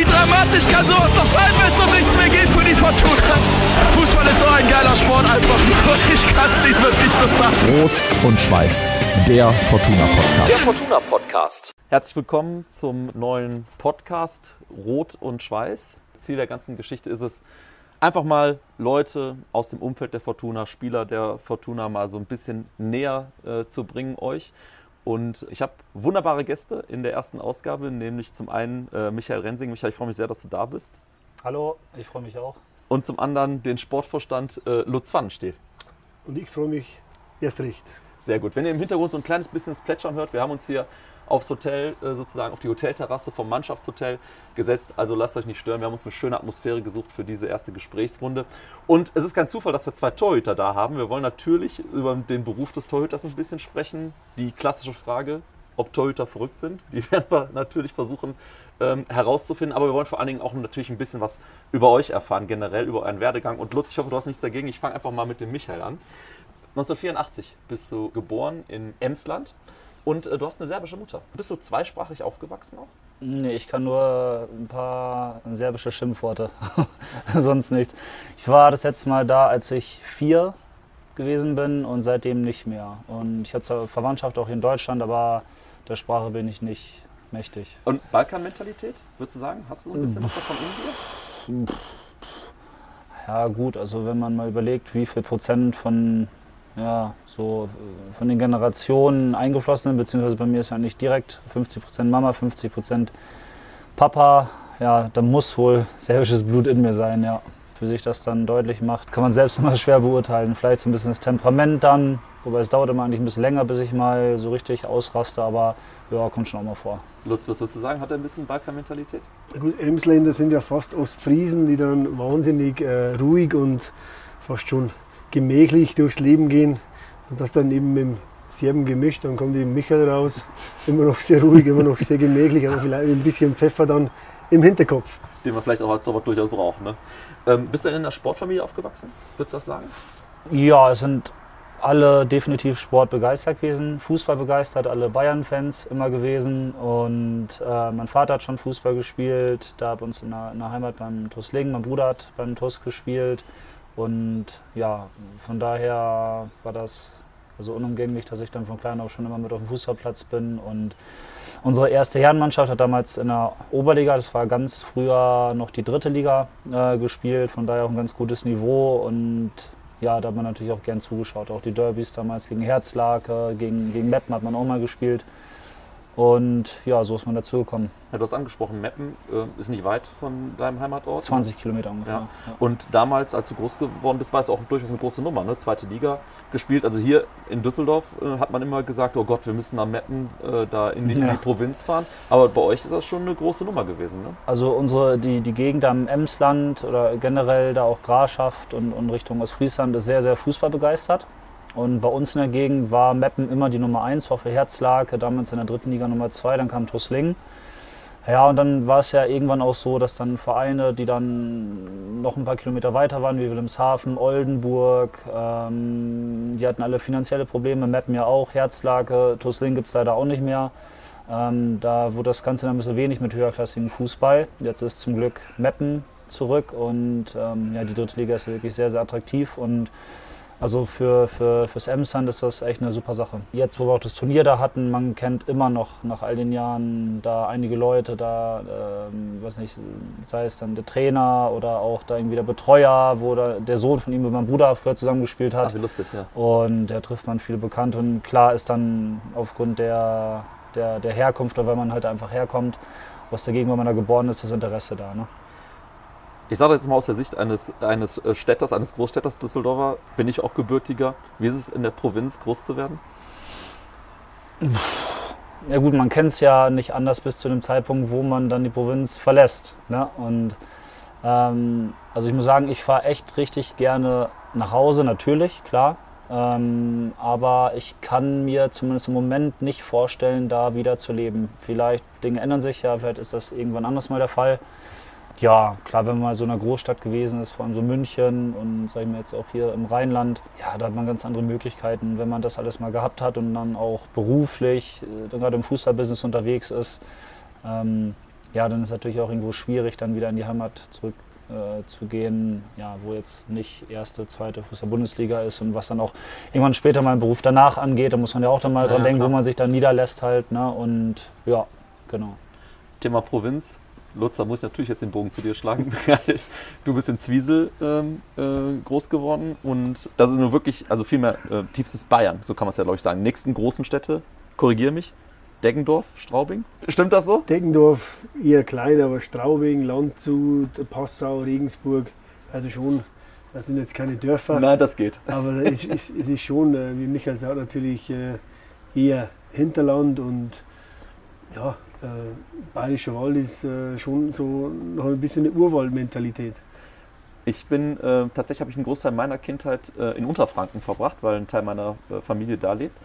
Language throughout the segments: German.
Wie dramatisch kann sowas noch sein, wenn es um nichts mehr geht für die Fortuna? Fußball ist so ein geiler Sport einfach nur. Ich kann es Ihnen wirklich nur sagen. Rot und Schweiß, der Fortuna Podcast. Der Fortuna Podcast. Herzlich willkommen zum neuen Podcast Rot und Schweiß. Ziel der ganzen Geschichte ist es, einfach mal Leute aus dem Umfeld der Fortuna, Spieler der Fortuna mal so ein bisschen näher äh, zu bringen euch. Und ich habe wunderbare Gäste in der ersten Ausgabe, nämlich zum einen äh, Michael Rensing. Michael, ich freue mich sehr, dass du da bist. Hallo, ich freue mich auch. Und zum anderen den Sportvorstand äh, Lutz Pfannenstiel. Und ich freue mich erst recht. Sehr gut. Wenn ihr im Hintergrund so ein kleines bisschen das Plätschern hört, wir haben uns hier aufs Hotel, äh, sozusagen auf die Hotelterrasse vom Mannschaftshotel gesetzt. Also lasst euch nicht stören. Wir haben uns eine schöne Atmosphäre gesucht für diese erste Gesprächsrunde. Und es ist kein Zufall, dass wir zwei Torhüter da haben. Wir wollen natürlich über den Beruf des Torhüters ein bisschen sprechen. Die klassische Frage, ob Torhüter verrückt sind, die werden wir natürlich versuchen ähm, herauszufinden. Aber wir wollen vor allen Dingen auch natürlich ein bisschen was über euch erfahren, generell über euren Werdegang. Und Lutz, ich hoffe, du hast nichts dagegen. Ich fange einfach mal mit dem Michael an. 1984 bist du geboren in Emsland. Und äh, du hast eine serbische Mutter. Bist du zweisprachig aufgewachsen auch? Nee, ich kann nur ein paar serbische Schimpfworte. Sonst nichts. Ich war das letzte Mal da, als ich vier gewesen bin und seitdem nicht mehr. Und ich habe zwar Verwandtschaft auch hier in Deutschland, aber der Sprache bin ich nicht mächtig. Und Balkanmentalität, würdest du sagen? Hast du so ein bisschen was davon in dir? Ja gut, also wenn man mal überlegt, wie viel Prozent von ja, so äh, von den Generationen eingeflossen sind, beziehungsweise bei mir ist ja nicht direkt 50% Mama, 50% Papa. Ja, da muss wohl serbisches Blut in mir sein, ja. Wie sich das dann deutlich macht, kann man selbst immer schwer beurteilen. Vielleicht so ein bisschen das Temperament dann, wobei es dauert immer eigentlich ein bisschen länger, bis ich mal so richtig ausraste, aber ja, kommt schon auch mal vor. Lutz, was würdest du sagen? Hat er ein bisschen Balkanmentalität? Gut, Emsländer sind ja fast Ostfriesen, die dann wahnsinnig äh, ruhig und fast schon gemächlich durchs Leben gehen. Und das dann eben mit dem Serben gemischt, dann kommt eben Michael raus. Immer noch sehr ruhig, immer noch sehr gemächlich, aber vielleicht ein bisschen Pfeffer dann im Hinterkopf. Den man vielleicht auch als Torwart durchaus braucht. Ne? Ähm, bist du denn in einer Sportfamilie aufgewachsen? Würdest du das sagen? Ja, es sind alle definitiv sportbegeistert gewesen, Fußball begeistert, alle Bayern-Fans immer gewesen. Und äh, mein Vater hat schon Fußball gespielt, da bei uns in der, in der Heimat beim TuS Lingen, mein Bruder hat beim TuS gespielt. Und ja, von daher war das also unumgänglich, dass ich dann von klein auf schon immer mit auf dem Fußballplatz bin. Und unsere erste Herrenmannschaft hat damals in der Oberliga, das war ganz früher noch die dritte Liga äh, gespielt, von daher auch ein ganz gutes Niveau. Und ja, da hat man natürlich auch gern zugeschaut. Auch die Derbys damals gegen Herzlake, gegen, gegen Meppen hat man auch mal gespielt. Und ja, so ist man dazu gekommen. Ja, du hast angesprochen, Meppen äh, ist nicht weit von deinem Heimatort. 20 Kilometer ungefähr. Ja. Und damals, als du groß geworden bist, war es auch durchaus eine große Nummer, ne? zweite Liga gespielt. Also hier in Düsseldorf äh, hat man immer gesagt, oh Gott, wir müssen nach Meppen äh, da in die, ja. in die, Provinz fahren. Aber bei euch ist das schon eine große Nummer gewesen. Ne? Also unsere, die, die Gegend am Emsland oder generell da auch Grafschaft und, und Richtung Ostfriesland ist sehr, sehr fußballbegeistert. Und bei uns in der Gegend war Meppen immer die Nummer 1, war für Herzlake, damals in der dritten Liga Nummer 2, dann kam Truslingen. Ja, und dann war es ja irgendwann auch so, dass dann Vereine, die dann noch ein paar Kilometer weiter waren, wie Wilhelmshaven, Oldenburg, ähm, die hatten alle finanzielle Probleme, Meppen ja auch, Herzlake, Tuslingen gibt es leider auch nicht mehr. Ähm, da wurde das Ganze dann ein bisschen wenig mit höherklassigem Fußball. Jetzt ist zum Glück Meppen zurück und ähm, ja, die dritte Liga ist wirklich sehr, sehr attraktiv und also für, für, fürs Emsland ist das echt eine super Sache. Jetzt, wo wir auch das Turnier da hatten, man kennt immer noch nach all den Jahren da einige Leute, da, ähm, weiß nicht, sei es dann der Trainer oder auch da irgendwie der Betreuer, wo da der Sohn von ihm mit meinem Bruder früher zusammengespielt hat. Ach, wie lustig, ja. Und da trifft man viele Bekannte und klar ist dann aufgrund der, der, der Herkunft oder weil man halt einfach herkommt, was dagegen, wenn man da geboren ist, das Interesse da. Ne? Ich sage jetzt mal aus der Sicht eines, eines äh, Städters, eines Großstädters Düsseldorfer, bin ich auch gebürtiger. Wie ist es in der Provinz groß zu werden? Ja gut, man kennt es ja nicht anders bis zu dem Zeitpunkt, wo man dann die Provinz verlässt. Ne? Und ähm, also ich muss sagen, ich fahre echt richtig gerne nach Hause, natürlich, klar. Ähm, aber ich kann mir zumindest im Moment nicht vorstellen, da wieder zu leben. Vielleicht Dinge ändern sich ja, vielleicht ist das irgendwann anders mal der Fall ja, klar, wenn man mal so in einer Großstadt gewesen ist, vor allem so München und sagen wir jetzt auch hier im Rheinland, ja, da hat man ganz andere Möglichkeiten, wenn man das alles mal gehabt hat und dann auch beruflich, äh, dann gerade im Fußballbusiness unterwegs ist. Ähm, ja, dann ist es natürlich auch irgendwo schwierig, dann wieder in die Heimat zurück äh, zu gehen, ja, wo jetzt nicht erste, zweite Fußball-Bundesliga ist und was dann auch irgendwann später mein Beruf danach angeht, da muss man ja auch dann mal Ja, dran ja, denken, klar. wo man sich dann niederlässt halt, ne? Und ja, genau. Thema Provinz. Lutz, da muss ich natürlich jetzt den Bogen zu dir schlagen. du bist in Zwiesel ähm, äh, groß geworden und das ist nur wirklich, also vielmehr äh, tiefstes Bayern, so kann man es ja glaube ich sagen. Nächsten großen Städte, korrigiere mich, Deggendorf, Straubing. Stimmt das so? Deggendorf eher klein, aber Straubing, Landshut, Passau, Regensburg, also schon, das sind jetzt keine Dörfer. Nein, das geht. Aber es ist, es ist schon, äh, wie Michael sagt, natürlich äh, eher Hinterland und ja, äh, Bayerischer Wald ist äh, schon so noch ein bisschen eine Urwaldmentalität. Ich bin, äh, tatsächlich habe ich einen Großteil meiner Kindheit äh, in Unterfranken verbracht, weil ein Teil meiner äh, Familie da lebt.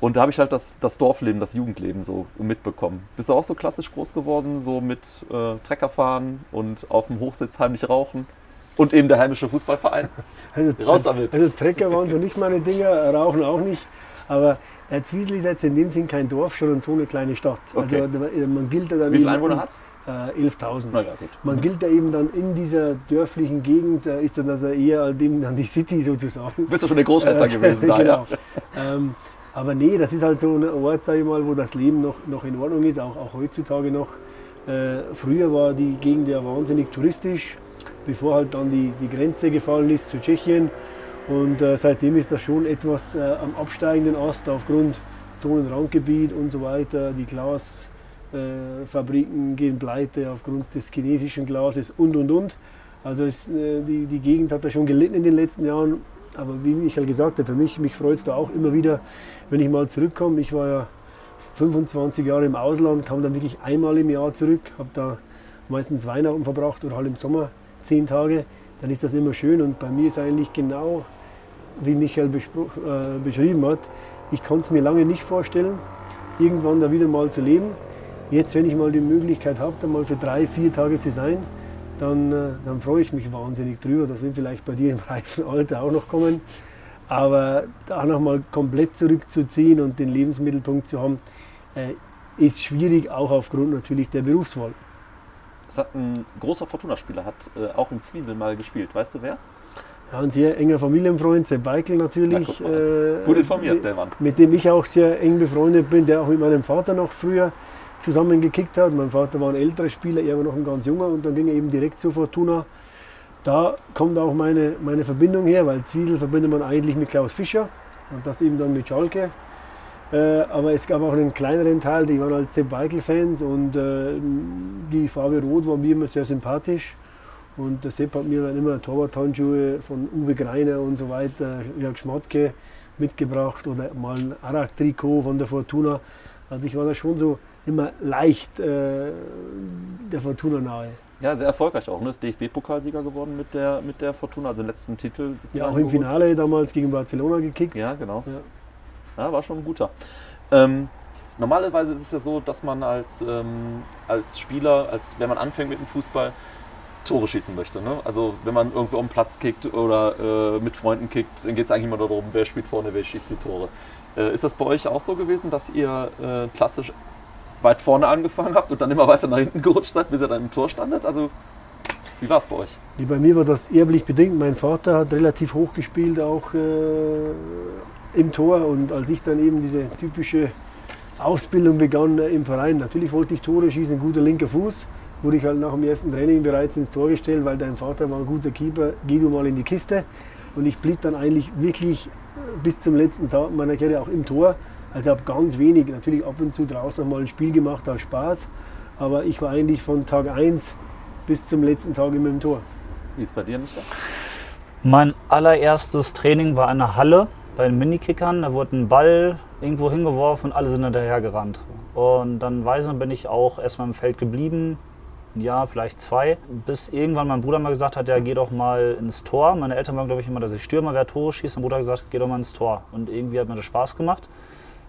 Und da habe ich halt das, das Dorfleben, das Jugendleben so mitbekommen. Bist du auch so klassisch groß geworden, so mit äh, Treckerfahren und auf dem Hochsitz heimlich rauchen? Und eben der heimische Fußballverein? Also, Raus damit. Also Trecker waren so nicht meine Dinger, Rauchen auch nicht. Aber äh, Zwiesel ist jetzt in dem Sinn kein Dorf, sondern so eine kleine Stadt. Okay. Also da- man gilt ja dann Wie viele Einwohner hat's? Äh, 11.000. Na ja, gut. Man gilt ja eben dann in dieser dörflichen Gegend, da ist dann also eher eben dann die City sozusagen. Bist du schon der Großstädter Äh, gewesen da, genau. ja? ähm, aber nee, das ist halt so ein Ort, sag ich mal, wo das Leben noch, noch in Ordnung ist, auch, auch heutzutage noch. Äh, früher war die Gegend ja wahnsinnig touristisch, bevor halt dann die, die Grenze gefallen ist zu Tschechien. Und äh, seitdem ist das schon etwas äh, am absteigenden Ast aufgrund Zonenrandgebiet und so weiter. Die Glasfabriken äh, gehen pleite aufgrund des chinesischen Glases und und und. Also es, äh, die, die Gegend hat da schon gelitten in den letzten Jahren. Aber wie Michael gesagt hat, für mich, mich freut es da auch immer wieder, wenn ich mal zurückkomme. Ich war ja 25 Jahre im Ausland, kam dann wirklich einmal im Jahr zurück, habe da meistens Weihnachten verbracht oder halt im Sommer zehn Tage. Dann ist das immer schön und bei mir ist eigentlich genau, wie Michael äh, beschrieben hat, ich konnte es mir lange nicht vorstellen, irgendwann da wieder mal zu leben. Jetzt, wenn ich mal die Möglichkeit habe, da mal für drei, vier Tage zu sein, dann, äh, dann freue ich mich wahnsinnig drüber. Das wird vielleicht bei dir im reifen Alter auch noch kommen. Aber da nochmal komplett zurückzuziehen und den Lebensmittelpunkt zu haben, äh, ist schwierig, auch aufgrund natürlich der Berufswahl. Es hat ein großer Fortuna-Spieler, hat äh, auch in Zwiesel mal gespielt. Weißt du wer? Ja, ein sehr enger Familienfreund, Sepp Beikel natürlich. Na, mal. Gut informiert, mit, der Mann. mit dem ich auch sehr eng befreundet bin, der auch mit meinem Vater noch früher zusammen gekickt hat. Mein Vater war ein älterer Spieler, er war noch ein ganz junger und dann ging er eben direkt zu Fortuna. Da kommt auch meine, meine Verbindung her, weil Zwiesel verbindet man eigentlich mit Klaus Fischer und das eben dann mit Schalke. Äh, aber es gab auch einen kleineren Teil, die waren halt Sepp Beikel-Fans und äh, die Farbe Rot war mir immer sehr sympathisch. Und der Sepp hat mir dann immer Torwart-Handschuhe von Uwe Greiner und so weiter, Jörg Schmatke mitgebracht oder mal ein Arak-Trikot von der Fortuna. Also ich war da schon so immer leicht äh, der Fortuna nahe. Ja, sehr erfolgreich auch. Ne? Ist DFB-Pokalsieger geworden mit der, mit der Fortuna, also den letzten Titel. Ja, auch im geholt. Finale damals gegen Barcelona gekickt. Ja, genau. Ja. Ja, war schon ein guter. Ähm, normalerweise ist es ja so, dass man als, ähm, als Spieler, als, wenn man anfängt mit dem Fußball, Tore schießen möchte. Ne? Also wenn man irgendwo am Platz kickt oder äh, mit Freunden kickt, dann geht es eigentlich immer darum, wer spielt vorne, wer schießt die Tore. Äh, ist das bei euch auch so gewesen, dass ihr äh, klassisch weit vorne angefangen habt und dann immer weiter nach hinten gerutscht seid, bis ihr dann im Tor standet? Also wie war es bei euch? Bei mir war das erblich bedingt. Mein Vater hat relativ hoch gespielt, auch äh, im Tor. Und als ich dann eben diese typische Ausbildung begann äh, im Verein, natürlich wollte ich Tore schießen, guter linker Fuß. Wurde ich halt nach dem ersten Training bereits ins Tor gestellt, weil dein Vater war ein guter Keeper, geh du mal in die Kiste. Und ich blieb dann eigentlich wirklich bis zum letzten Tag meiner Karriere auch im Tor. Also habe ganz wenig, natürlich ab und zu draußen noch mal ein Spiel gemacht aus Spaß. Aber ich war eigentlich von Tag 1 bis zum letzten Tag immer im Tor. Wie ist es bei dir, Micha? Mein allererstes Training war in der Halle bei den Minikickern. Da wurde ein Ball irgendwo hingeworfen und alle sind hinterher gerannt. Und dann weiß ich, bin ich auch erstmal im Feld geblieben. Ein Jahr, vielleicht zwei. Bis irgendwann mein Bruder mal gesagt hat, ja, geh doch mal ins Tor. Meine Eltern waren, glaube ich, immer, dass ich Stürmer wer Tore schießt. Mein Bruder hat gesagt, geh doch mal ins Tor. Und irgendwie hat mir das Spaß gemacht.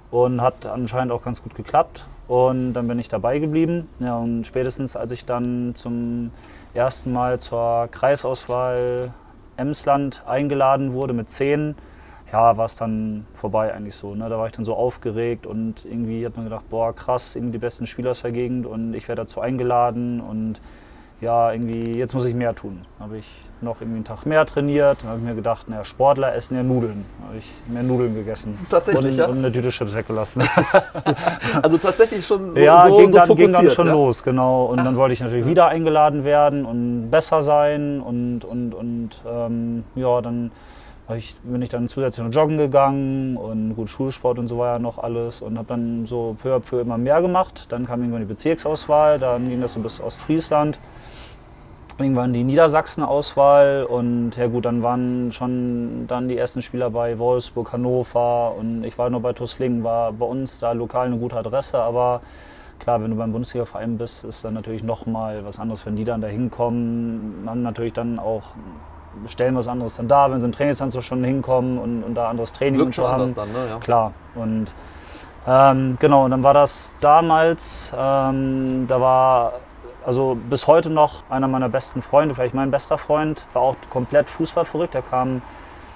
Und hat anscheinend auch ganz gut geklappt. Und dann bin ich dabei geblieben. Ja, und spätestens als ich dann zum ersten Mal zur Kreisauswahl Emsland eingeladen wurde mit 10, ja, war es dann vorbei eigentlich so. Ne? Da war ich dann so aufgeregt und irgendwie hat man gedacht, boah, krass, irgendwie die besten Spieler aus der Gegend und ich werde dazu eingeladen und ja, irgendwie, jetzt muss ich mehr tun. Habe ich noch irgendwie einen Tag mehr trainiert, habe ich mir gedacht, naja, Sportler essen ja Nudeln. Habe ich mehr Nudeln gegessen. Tatsächlich, und, ja? Und eine Tüte Chips weggelassen. Also tatsächlich schon so, ja, so, ging, so dann, ging dann schon ja? los, genau. Und dann wollte ich natürlich wieder eingeladen werden und besser sein und, und, und ähm, ja, dann ich, bin ich dann zusätzlich noch joggen gegangen und gut, Schulsport und so war ja noch alles und habe dann so peu à peu immer mehr gemacht. Dann kam irgendwann die Bezirksauswahl, dann ging das so bis Ostfriesland. Irgendwann die Niedersachsen-Auswahl und ja gut, dann waren schon dann die ersten Spieler bei Wolfsburg, Hannover und ich war nur bei Tuslingen, war bei uns da lokal eine gute Adresse, aber klar, wenn du beim Bundesliga-Verein bist, ist dann natürlich nochmal was anderes, wenn die dann da hinkommen, haben natürlich dann auch stellen was anderes dann da, wenn sie im Trainingsanzug schon hinkommen und, und da anderes Training Wirkt und so schon haben. dann, ne? Ja. Klar. Und ähm, genau, und dann war das damals, ähm, da war also bis heute noch einer meiner besten Freunde, vielleicht mein bester Freund, war auch komplett fußballverrückt. Er kam,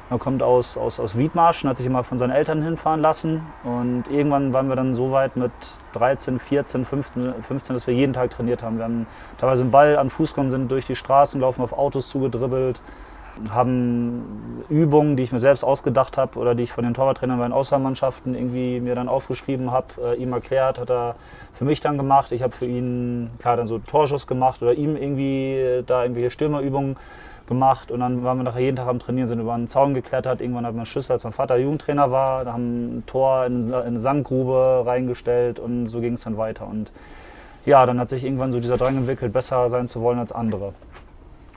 er kommt aus, aus, aus Wiedmarschen, hat sich immer von seinen Eltern hinfahren lassen. Und irgendwann waren wir dann so weit mit 13, 14, 15, 15 dass wir jeden Tag trainiert haben. Wir haben teilweise einen Ball an Fuß gekommen, sind durch die Straßen gelaufen, auf Autos zugedribbelt, haben Übungen, die ich mir selbst ausgedacht habe oder die ich von den Torwarttrainern bei den Auswahlmannschaften irgendwie mir dann aufgeschrieben habe, äh, ihm erklärt, hat er für mich dann gemacht. Ich habe für ihn klar dann so Torschuss gemacht oder ihm irgendwie äh, da irgendwelche Stürmerübungen gemacht und dann waren wir nachher jeden Tag am Trainieren, sind über einen Zaun geklettert. Irgendwann hat man Schlüssel, als mein Vater Jugendtrainer war, da haben ein Tor in eine Sandgrube reingestellt und so ging es dann weiter. Und ja, dann hat sich irgendwann so dieser Drang entwickelt, besser sein zu wollen als andere.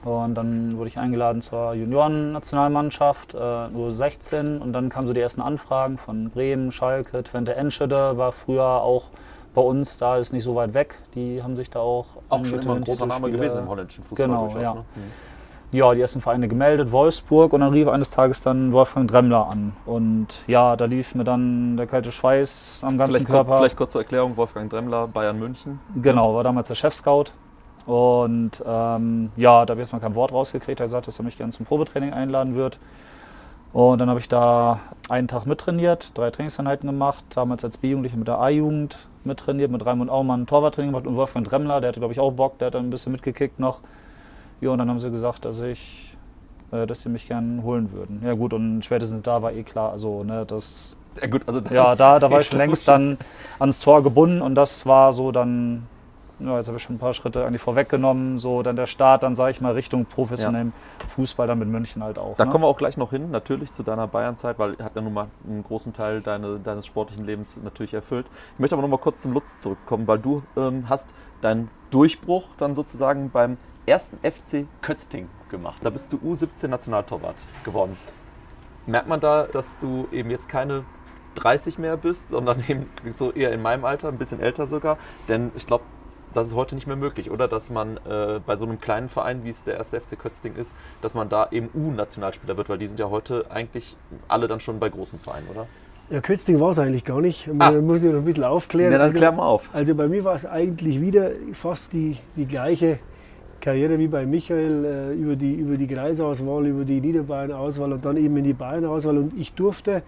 Und dann wurde ich eingeladen zur Junioren-Nationalmannschaft, äh, nur 16. Und dann kamen so die ersten Anfragen von Bremen, Schalke, Twente Enschede war früher auch bei uns, da ist nicht so weit weg. Die haben sich da auch Auch schon immer ein großer Name gewesen im holländischen Fußball. Genau, ja. Ne? Mhm. Ja, die ersten Vereine gemeldet, Wolfsburg und dann rief eines Tages dann Wolfgang Dremmler an. Und ja, da lief mir dann der kalte Schweiß am ganzen Vielleicht, Körper. vielleicht kurz zur Erklärung: Wolfgang Dremmler, Bayern München. Genau, war damals der Chef-Scout. Und ähm, ja, da habe ich erstmal kein Wort rausgekriegt. Er hat gesagt, dass er mich gerne zum Probetraining einladen wird. Und dann habe ich da einen Tag mittrainiert, drei Trainingseinheiten gemacht, damals als B-Jugendliche mit der A-Jugend mittrainiert, mit Raimund Aumann Torwarttraining gemacht und Wolfgang Dremmler, der hatte glaube ich auch Bock, der hat dann ein bisschen mitgekickt noch. Ja, und dann haben sie gesagt, dass ich, äh, dass sie mich gerne holen würden. Ja gut, und spätestens da war eh klar, also ne, das Ja, gut, also ja, da, da war ich schon längst dann ans Tor gebunden und das war so dann, ja, jetzt habe ich schon ein paar Schritte eigentlich vorweggenommen, so dann der Start, dann sage ich mal Richtung professionellem Fußball, dann mit München halt auch. Da ne? kommen wir auch gleich noch hin, natürlich zu deiner Bayern-Zeit, weil hat ja nun mal einen großen Teil deine, deines sportlichen Lebens natürlich erfüllt. Ich möchte aber noch mal kurz zum Lutz zurückkommen, weil du ähm, hast deinen Durchbruch dann sozusagen beim ersten FC Kötzting gemacht. Da bist du U17 Nationaltorwart geworden. Merkt man da, dass du eben jetzt keine 30 mehr bist, sondern eben so eher in meinem Alter, ein bisschen älter sogar? Denn ich glaube, das ist heute nicht mehr möglich, oder? Dass man äh, bei so einem kleinen Verein, wie es der erste FC Kötzting ist, dass man da eben U-Nationalspieler wird, weil die sind ja heute eigentlich alle dann schon bei großen Vereinen, oder? Ja, Kötzting war es eigentlich gar nicht. Ah. Man muss ich noch ein bisschen aufklären. Ja, dann Also- klär mal auf. Also bei mir war es eigentlich wieder fast die, die gleiche Karriere wie bei Michael äh, über, die, über die Kreisauswahl, über die Niederbayern-Auswahl und dann eben in die Bayern-Auswahl. Und ich durfte,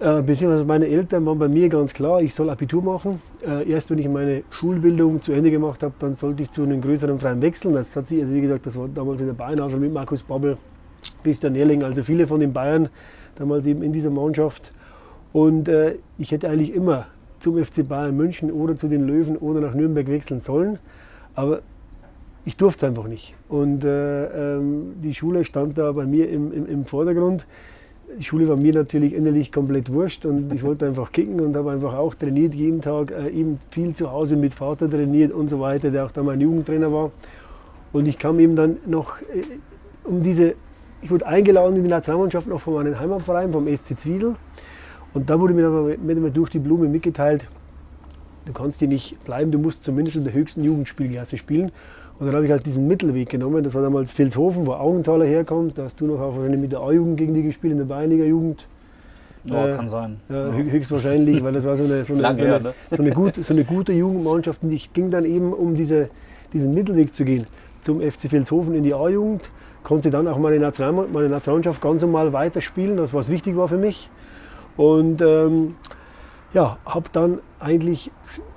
äh, beziehungsweise meine Eltern waren bei mir ganz klar, ich soll Abitur machen. Äh, erst wenn ich meine Schulbildung zu Ende gemacht habe, dann sollte ich zu einem größeren Verein wechseln. Das hat sich, also wie gesagt, das war damals in der Bayern-Auswahl mit Markus Babbel, Christian Erling, also viele von den Bayern damals eben in dieser Mannschaft. Und äh, ich hätte eigentlich immer zum FC Bayern München oder zu den Löwen oder nach Nürnberg wechseln sollen. Aber ich durfte es einfach nicht. Und äh, ähm, die Schule stand da bei mir im, im, im Vordergrund. Die Schule war mir natürlich innerlich komplett wurscht und ich wollte einfach kicken und habe einfach auch trainiert jeden Tag, äh, eben viel zu Hause mit Vater trainiert und so weiter, der auch da mein Jugendtrainer war. Und ich kam eben dann noch äh, um diese, ich wurde eingeladen in die Nationalmannschaft noch von meinem Heimatverein, vom SC Zwiesel. Und da wurde mir aber durch die Blume mitgeteilt, du kannst hier nicht bleiben, du musst zumindest in der höchsten Jugendspielklasse spielen. Und dann habe ich halt diesen Mittelweg genommen. Das war damals Vilshofen, wo Augenthaler herkommt. Da hast du noch auch wahrscheinlich mit der A-Jugend gegen die gespielt, in der Bayernliga-Jugend. Ja, äh, kann sein. Ja, hö- höchstwahrscheinlich, weil das war so eine, so eine, Lange so eine, her, ne? so eine, gut, so eine gute Jugendmannschaft. Und ich ging dann eben, um diese, diesen Mittelweg zu gehen, zum FC Vilshofen in die A-Jugend. konnte dann auch meine, National meine Nationalmannschaft ganz normal weiterspielen, das was wichtig war für mich. Und ähm, ja, habe dann eigentlich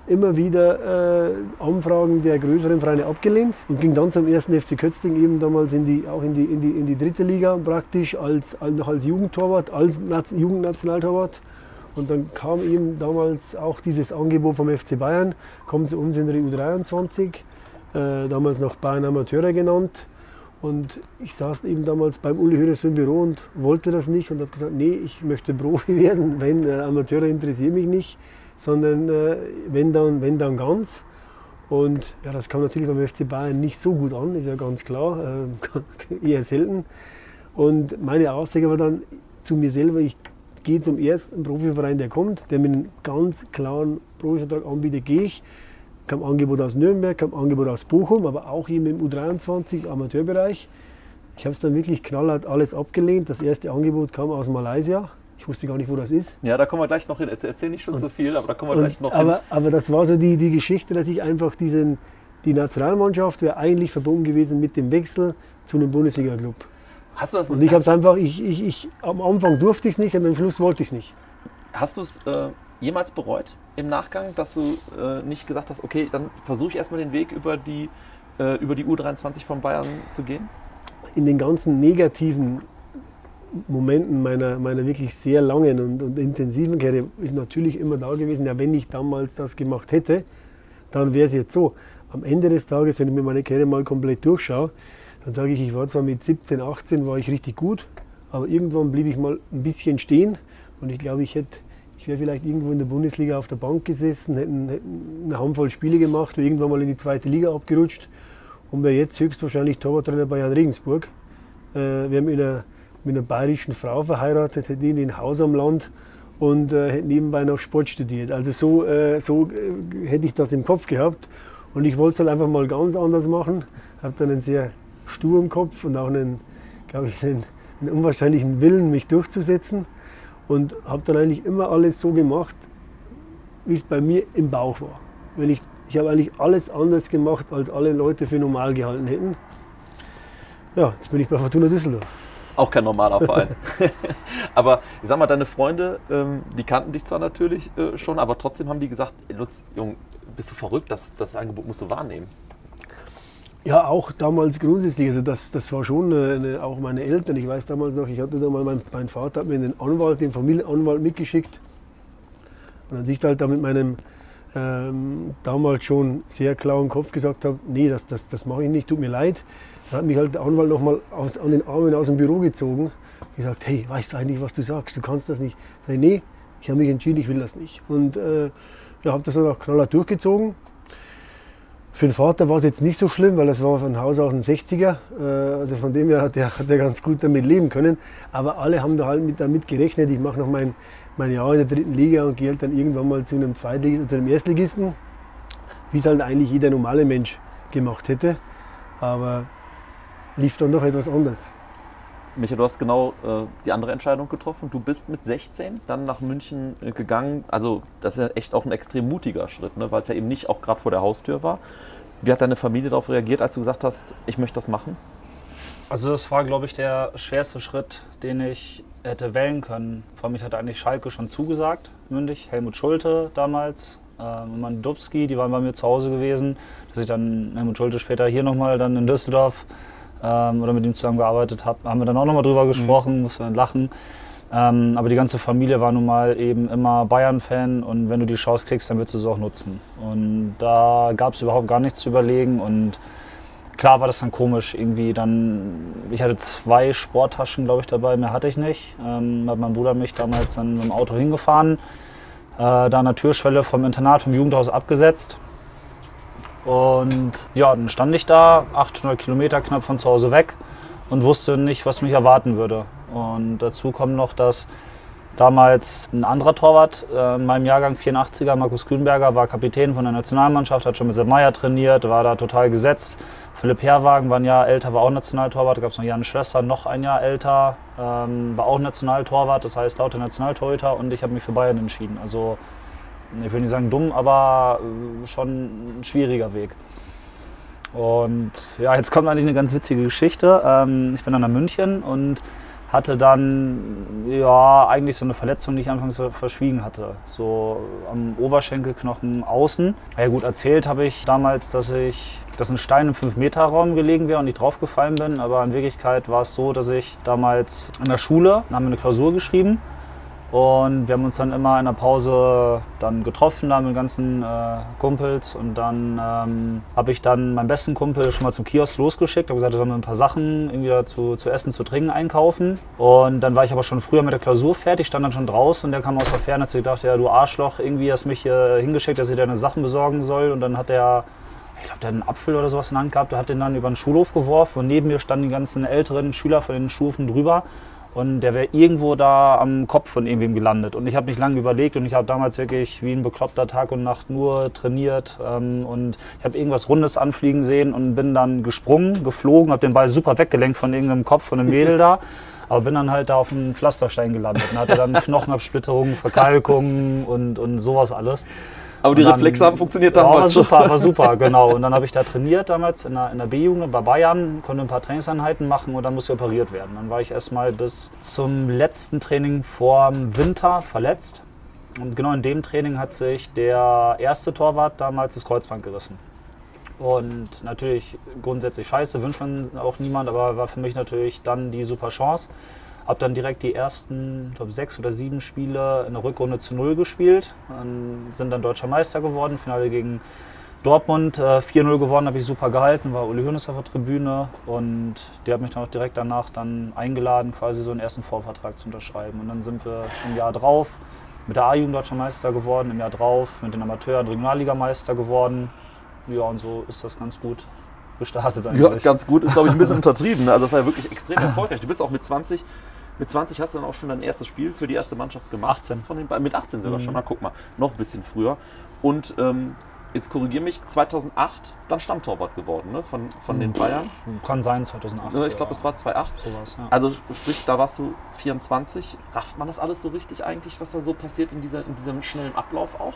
immer wieder äh, Anfragen der größeren Vereine abgelehnt und ging dann zum ersten FC Kötzting eben damals in die, auch in die, in die, in die dritte Liga praktisch als, als, noch als Jugendtorwart, als Jugendnationaltorwart. Und dann kam eben damals auch dieses Angebot vom FC Bayern, kommt zu uns in der U23, äh, damals noch Bayern Amateure genannt. Und ich saß eben damals beim Uli Hoeneß im Büro und wollte das nicht und habe gesagt, nee, ich möchte Profi werden, wenn äh, Amateure interessieren mich nicht, sondern äh, wenn, dann, wenn dann ganz. Und ja, das kam natürlich beim FC Bayern nicht so gut an, ist ja ganz klar, äh, eher selten. Und meine Aussage war dann zu mir selber, ich gehe zum ersten Profiverein, der kommt, der mir einen ganz klaren Profivertrag anbietet, gehe ich. Kam Angebot aus Nürnberg, kam Angebot aus Bochum, aber auch eben im U23 Amateurbereich. Ich habe es dann wirklich knallhart alles abgelehnt. Das erste Angebot kam aus Malaysia. Ich wusste gar nicht, wo das ist. Ja, da kommen wir gleich noch hin. Erzähl nicht schon und, so viel, aber da kommen wir gleich noch aber, hin. Aber das war so die, die Geschichte, dass ich einfach diesen, die Nationalmannschaft wäre eigentlich verbunden gewesen mit dem Wechsel zu einem Bundesliga-Club. Hast du das Und ich habe es einfach, ich, ich, ich, am Anfang durfte ich es nicht und am Schluss wollte ich es nicht. Hast du es äh, jemals bereut im Nachgang, dass du äh, nicht gesagt hast, okay, dann versuche ich erstmal den Weg über die, äh, über die U23 von Bayern zu gehen? In den ganzen negativen Momenten meiner, meiner wirklich sehr langen und, und intensiven Karriere ist natürlich immer da gewesen, ja, wenn ich damals das gemacht hätte, dann wäre es jetzt so. Am Ende des Tages, wenn ich mir meine Karriere mal komplett durchschaue, dann sage ich, ich war zwar mit 17, 18 war ich richtig gut, aber irgendwann blieb ich mal ein bisschen stehen und ich glaube, ich hätte ich wäre vielleicht irgendwo in der Bundesliga auf der Bank gesessen, hätte eine Handvoll Spiele gemacht, wäre irgendwann mal in die zweite Liga abgerutscht und wäre jetzt höchstwahrscheinlich Torwarttrainer bei Jan Regensburg. Äh, wir haben mit einer, mit einer bayerischen Frau verheiratet, hätte in ein Haus am Land und äh, hätte nebenbei noch Sport studiert. Also so, äh, so äh, hätte ich das im Kopf gehabt und ich wollte es halt einfach mal ganz anders machen. Habe dann einen sehr stur im Kopf und auch einen, glaube ich, einen, einen unwahrscheinlichen Willen, mich durchzusetzen. Und habe dann eigentlich immer alles so gemacht, wie es bei mir im Bauch war. Wenn ich ich habe eigentlich alles anders gemacht, als alle Leute für normal gehalten hätten. Ja, jetzt bin ich bei Fortuna Düsseldorf. Auch kein normaler Verein. aber ich sag mal, deine Freunde, ähm, die kannten dich zwar natürlich äh, schon, aber trotzdem haben die gesagt, Lutz, Jung, bist du verrückt, das, das Angebot musst du wahrnehmen. Ja, auch damals grundsätzlich. Also das, das war schon eine, auch meine Eltern. Ich weiß damals noch, ich hatte da mal, mein, mein Vater hat mir einen Anwalt, den Familienanwalt mitgeschickt. Und als ich halt da mit meinem ähm, damals schon sehr klaren Kopf gesagt habe, nee, das, das, das mache ich nicht, tut mir leid. Da hat mich halt der Anwalt nochmal an den Armen aus dem Büro gezogen. Gesagt, hey, weißt du eigentlich, was du sagst? Du kannst das nicht. Sag ich, nee, ich habe mich entschieden, ich will das nicht. Und äh, ja, habe das dann auch knallhart durchgezogen. Für den Vater war es jetzt nicht so schlimm, weil das war von Haus aus ein 60er. Äh, also von dem her hat er, hat er ganz gut damit leben können. Aber alle haben da halt mit, damit gerechnet, ich mache noch mein, mein Jahr in der dritten Liga und gehe halt dann irgendwann mal zu einem Zweitligisten, zu einem Erstligisten. Wie es halt eigentlich jeder normale Mensch gemacht hätte. Aber lief dann doch etwas anders. Michael, du hast genau äh, die andere Entscheidung getroffen. Du bist mit 16 dann nach München äh, gegangen. Also das ist ja echt auch ein extrem mutiger Schritt, ne? weil es ja eben nicht auch gerade vor der Haustür war. Wie hat deine Familie darauf reagiert, als du gesagt hast, ich möchte das machen? Also das war, glaube ich, der schwerste Schritt, den ich hätte wählen können. Vor mich hat eigentlich Schalke schon zugesagt, mündig. Helmut Schulte damals, ähm, Mann Dubski, die waren bei mir zu Hause gewesen. Dass ich dann Helmut Schulte später hier nochmal dann in Düsseldorf ähm, oder mit ihm zusammengearbeitet habe, haben wir dann auch nochmal drüber gesprochen, mhm. mussten wir lachen. Ähm, aber die ganze Familie war nun mal eben immer Bayern-Fan und wenn du die Chance kriegst, dann willst du sie auch nutzen. Und da gab es überhaupt gar nichts zu überlegen und klar war das dann komisch irgendwie dann, ich hatte zwei Sporttaschen glaube ich dabei, mehr hatte ich nicht. Ähm, hat mein Bruder mich damals dann mit dem Auto hingefahren, äh, da an der Türschwelle vom Internat, vom Jugendhaus abgesetzt und ja, dann stand ich da, 800 Kilometer knapp von zu Hause weg und wusste nicht, was mich erwarten würde. Und dazu kommt noch, dass damals ein anderer Torwart äh, in meinem Jahrgang 84er, Markus Kühnberger, war Kapitän von der Nationalmannschaft, hat schon mit Sepp Meyer trainiert, war da total gesetzt. Philipp Herwagen war ein Jahr älter, war auch Nationaltorwart. Da gab es noch Jan Schlösser, noch ein Jahr älter, ähm, war auch Nationaltorwart, das heißt lauter Nationaltorhüter. Und ich habe mich für Bayern entschieden. Also ich will nicht sagen dumm, aber äh, schon ein schwieriger Weg. Und ja, jetzt kommt eigentlich eine ganz witzige Geschichte. Ähm, ich bin dann nach München und hatte dann ja eigentlich so eine Verletzung, die ich anfangs verschwiegen hatte. So am Oberschenkelknochen außen. Ja gut, erzählt habe ich damals, dass ich dass ein Stein im 5-Meter-Raum gelegen wäre und ich draufgefallen bin. Aber in Wirklichkeit war es so, dass ich damals in der Schule, haben wir eine Klausur geschrieben und wir haben uns dann immer in der Pause dann getroffen, da mit den ganzen äh, Kumpels. Und dann ähm, habe ich dann meinen besten Kumpel schon mal zum Kiosk losgeschickt, habe gesagt, er soll mir ein paar Sachen irgendwie dazu, zu essen, zu trinken einkaufen. Und dann war ich aber schon früher mit der Klausur fertig, stand dann schon draußen und der kam aus der Ferne und hat sich gedacht, ja du Arschloch, irgendwie hast mich hier hingeschickt, dass ich deine Sachen besorgen soll. Und dann hat er ich glaube, der hat einen Apfel oder sowas in der Hand gehabt, der hat den dann über den Schulhof geworfen und neben mir standen die ganzen älteren Schüler von den Stufen drüber und der wäre irgendwo da am Kopf von irgendwem gelandet. Und ich habe nicht lange überlegt und ich habe damals wirklich wie ein bekloppter Tag und Nacht nur trainiert ähm, und ich habe irgendwas Rundes anfliegen sehen und bin dann gesprungen, geflogen, habe den Ball super weggelenkt von irgendeinem Kopf von einem Mädel da. Aber bin dann halt da auf einem Pflasterstein gelandet und hatte dann Knochenabsplitterungen, Verkalkungen und, und sowas alles. Aber die dann, Reflexe haben funktioniert damals. Ja, war super, war super, genau. Und dann habe ich da trainiert damals in der, in der B-Jugend bei Bayern, konnte ein paar Trainingseinheiten machen und dann musste ich operiert werden. Dann war ich erstmal bis zum letzten Training vor dem Winter verletzt. Und genau in dem Training hat sich der erste Torwart damals das Kreuzband gerissen. Und natürlich grundsätzlich scheiße, wünscht man auch niemand, aber war für mich natürlich dann die super Chance. Habe dann direkt die ersten, ich glaube, sechs oder sieben Spiele in der Rückrunde zu Null gespielt. Dann sind dann deutscher Meister geworden. Finale gegen Dortmund äh, 4-0 gewonnen, habe ich super gehalten, war Uli Hoeneß auf der Tribüne und der hat mich dann auch direkt danach dann eingeladen, quasi so einen ersten Vorvertrag zu unterschreiben. Und dann sind wir im Jahr drauf mit der A-Jugend deutscher Meister geworden, im Jahr drauf mit den Amateuren Regionalligameister geworden. Ja, und so ist das ganz gut gestartet eigentlich. Ja, ganz gut ist, glaube ich, ein bisschen untertrieben. Also das war ja wirklich extrem erfolgreich. Du bist auch mit 20 mit 20 hast du dann auch schon dein erstes Spiel für die erste Mannschaft gemacht. 18. Von den, mit 18 sogar mhm. schon, na guck mal, noch ein bisschen früher. Und ähm, jetzt korrigiere mich, 2008 dann Stammtorwart geworden ne? von, von den mhm. Bayern. Kann sein, 2008. Ich glaube, es war 2008. Sowas, ja. Also sprich, da warst du 24. Rafft man das alles so richtig eigentlich, was da so passiert in, dieser, in diesem schnellen Ablauf auch?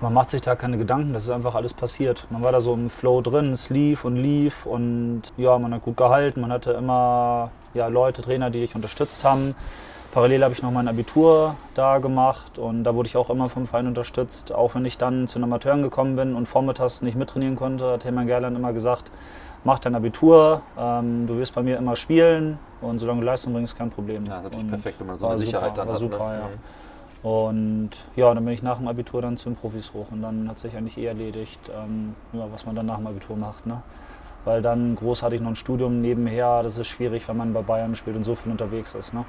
Man macht sich da keine Gedanken, das ist einfach alles passiert. Man war da so im Flow drin, es lief und lief und ja, man hat gut gehalten, man hatte immer ja, Leute, Trainer, die dich unterstützt haben. Parallel habe ich noch mein Abitur da gemacht und da wurde ich auch immer vom Verein unterstützt. Auch wenn ich dann zu den Amateuren gekommen bin und vormittags nicht mittrainieren konnte, hat Hermann Gerland immer gesagt, mach dein Abitur, ähm, du wirst bei mir immer spielen und solange du Leistung bringst, kein Problem. Ja, natürlich perfekt, wenn man so eine Sicherheit super, dann war hat. Super, ne? ja. Und ja, dann bin ich nach dem Abitur dann zu den Profis hoch und dann hat sich eigentlich eh erledigt, ähm, ja, was man dann nach dem Abitur macht. Ne? weil dann großartig noch ein Studium nebenher, das ist schwierig, wenn man bei Bayern spielt und so viel unterwegs ist. Ne?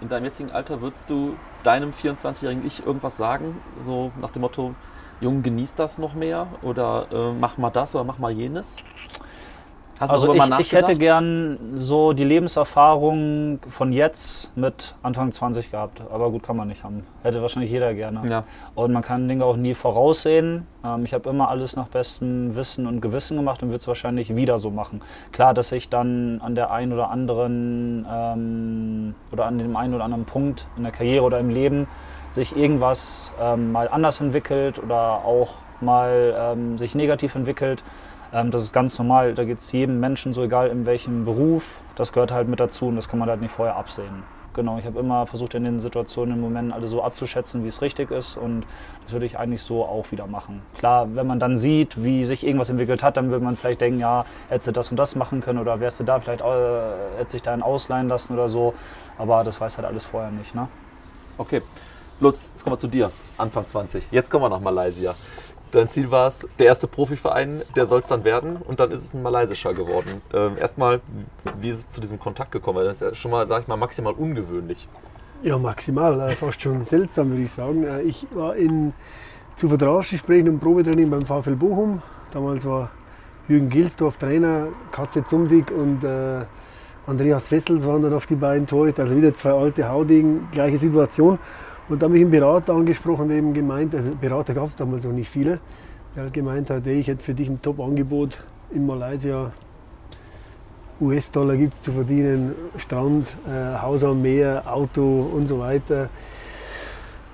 In deinem jetzigen Alter würdest du deinem 24-jährigen Ich irgendwas sagen, so nach dem Motto, Jung, genieß das noch mehr oder äh, mach mal das oder mach mal jenes? Hast also ich, ich, hätte gern so die Lebenserfahrung von jetzt mit Anfang 20 gehabt. Aber gut, kann man nicht haben. Hätte wahrscheinlich jeder gerne. Ja. Und man kann Dinge auch nie voraussehen. Ähm, ich habe immer alles nach bestem Wissen und Gewissen gemacht und würde es wahrscheinlich wieder so machen. Klar, dass ich dann an der einen oder anderen ähm, oder an dem einen oder anderen Punkt in der Karriere oder im Leben sich irgendwas ähm, mal anders entwickelt oder auch mal ähm, sich negativ entwickelt das ist ganz normal, da geht es jedem Menschen so, egal in welchem Beruf, das gehört halt mit dazu und das kann man halt nicht vorher absehen. Genau, ich habe immer versucht in den Situationen, im Moment alle so abzuschätzen, wie es richtig ist und das würde ich eigentlich so auch wieder machen. Klar, wenn man dann sieht, wie sich irgendwas entwickelt hat, dann würde man vielleicht denken, ja, hättest du das und das machen können oder wärst du da vielleicht, äh, hättest dich da einen ausleihen lassen oder so, aber das weiß halt alles vorher nicht. Ne? Okay, Lutz, jetzt kommen wir zu dir, Anfang 20. Jetzt kommen wir nach Malaysia. Dein Ziel war es, der erste Profiverein, der soll es dann werden und dann ist es ein malaysischer geworden. Ähm, erstmal, wie ist es zu diesem Kontakt gekommen? Das ist ja schon mal, sag ich mal, maximal ungewöhnlich. Ja, maximal, äh, fast schon seltsam, würde ich sagen. Äh, ich war in, zu Vertragsgesprächen und Probetraining beim VfL Bochum. Damals war Jürgen Gilsdorf Trainer, Katze Zumdig und äh, Andreas Wessels waren dann noch die beiden Torhüter. Also wieder zwei alte Haudegen, gleiche Situation. Und da habe ich einen Berater angesprochen, der eben gemeint, also Berater gab es damals noch nicht viele, der halt gemeint hat, hey, ich hätte für dich ein Top-Angebot in Malaysia. US-Dollar gibt es zu verdienen, Strand, äh, Haus am Meer, Auto und so weiter.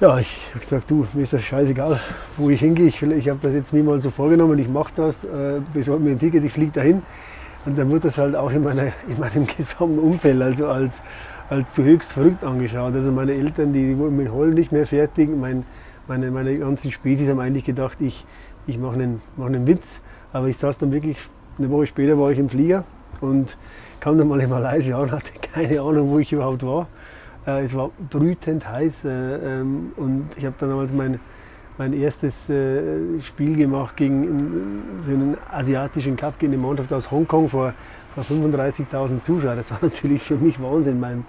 Ja, ich habe gesagt, du, mir ist das scheißegal, wo ich hingehe. Ich, ich habe das jetzt nie mal so vorgenommen, ich mache das, äh, besorge mir ein Ticket, ich fliege dahin. Und dann wird das halt auch in, meiner, in meinem gesamten Umfeld, also als, als zu höchst verrückt angeschaut. Also meine Eltern, die, die wurden mit Heulen nicht mehr fertig. Mein, meine, meine ganzen Spezies haben eigentlich gedacht, ich, ich mache einen, mach einen Witz. Aber ich saß dann wirklich, eine Woche später war ich im Flieger und kam dann mal in Malaysia und hatte keine Ahnung, wo ich überhaupt war. Äh, es war brütend heiß äh, ähm, und ich habe dann damals mein, mein erstes äh, Spiel gemacht gegen so einen asiatischen Cup gegen eine Mannschaft aus Hongkong vor, vor 35.000 Zuschauern. Das war natürlich für mich Wahnsinn. Beim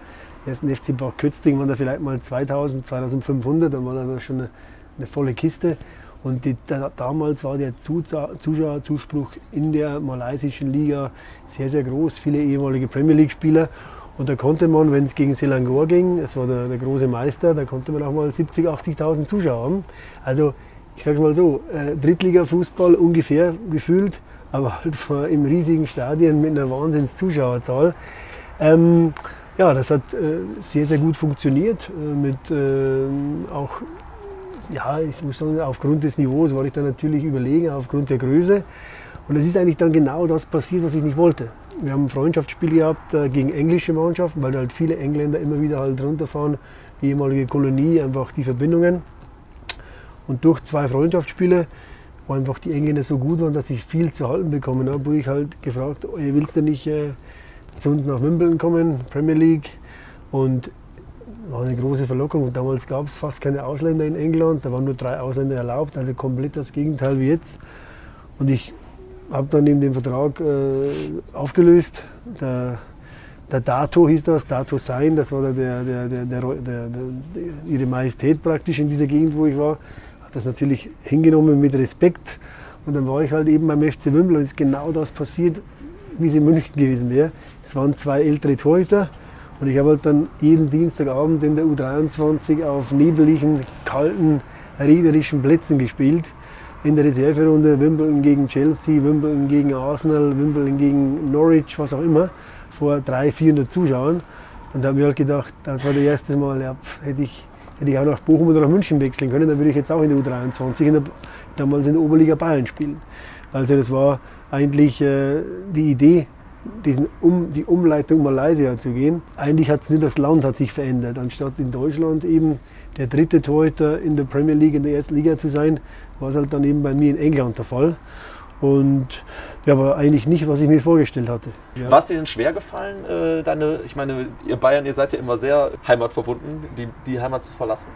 ersten FC Bad Kötzting waren da vielleicht mal 2000, 2500, dann war das schon eine, eine volle Kiste. Und die, da, damals war der Zuschauerzuspruch in der malaysischen Liga sehr, sehr groß. Viele ehemalige Premier League-Spieler. Und da konnte man, wenn es gegen Selangor ging, das war der, der, große Meister, da konnte man auch mal 70.000, 80.000 Zuschauer haben. Also ich sage mal so, äh, Drittliga-Fußball ungefähr gefühlt, aber halt vor, im riesigen Stadion mit einer Wahnsinns-Zuschauerzahl. Ähm, ja, das hat äh, sehr, sehr gut funktioniert. Äh, mit äh, auch, ja, ich muss sagen, aufgrund des Niveaus war ich da natürlich überlegen, aufgrund der Größe. Und es ist eigentlich dann genau das passiert, was ich nicht wollte. Wir haben ein Freundschaftsspiel gehabt äh, gegen englische Mannschaften, weil halt viele Engländer immer wieder halt runterfahren, die ehemalige Kolonie, einfach die Verbindungen. Und durch zwei Freundschaftsspiele, wo einfach die Engländer so gut waren, dass ich viel zu halten bekommen habe, wurde ich halt gefragt, oh, ihr willst ja nicht äh, zu uns nach Wimbledon kommen, Premier League. Und war eine große Verlockung. Und damals gab es fast keine Ausländer in England, da waren nur drei Ausländer erlaubt, also komplett das Gegenteil wie jetzt. Und ich habe dann eben den Vertrag äh, aufgelöst. Der, der, Dato hieß das, Dato Sein, das war der, der, der, der, ihre Majestät praktisch in dieser Gegend, wo ich war. Das natürlich hingenommen mit Respekt. Und dann war ich halt eben beim FC Wimbledon und ist genau das passiert, wie es in München gewesen wäre. Es waren zwei ältere Torhüter und ich habe halt dann jeden Dienstagabend in der U23 auf nebeligen, kalten, regnerischen Plätzen gespielt in der Reserverunde Wimbledon gegen Chelsea, Wimbledon gegen Arsenal, Wimbledon gegen Norwich, was auch immer, vor 300, 400 Zuschauern. Und da habe ich halt gedacht, das war das erste Mal, ja, hätte, ich, hätte ich auch nach Bochum oder nach München wechseln können, dann würde ich jetzt auch in der U23 in der, damals in der Oberliga Bayern spielen. Also das war eigentlich äh, die Idee, diesen um, die Umleitung Malaysia zu gehen. Eigentlich hat nur das Land hat sich verändert. Anstatt in Deutschland eben der dritte Torhüter in der Premier League, in der ersten Liga zu sein, war es halt dann eben bei mir in England der Fall. Und ja, aber eigentlich nicht, was ich mir vorgestellt hatte. Ja. War es dir denn schwer gefallen, äh, deine, ich meine, ihr Bayern, ihr seid ja immer sehr heimatverbunden, die, die Heimat zu verlassen?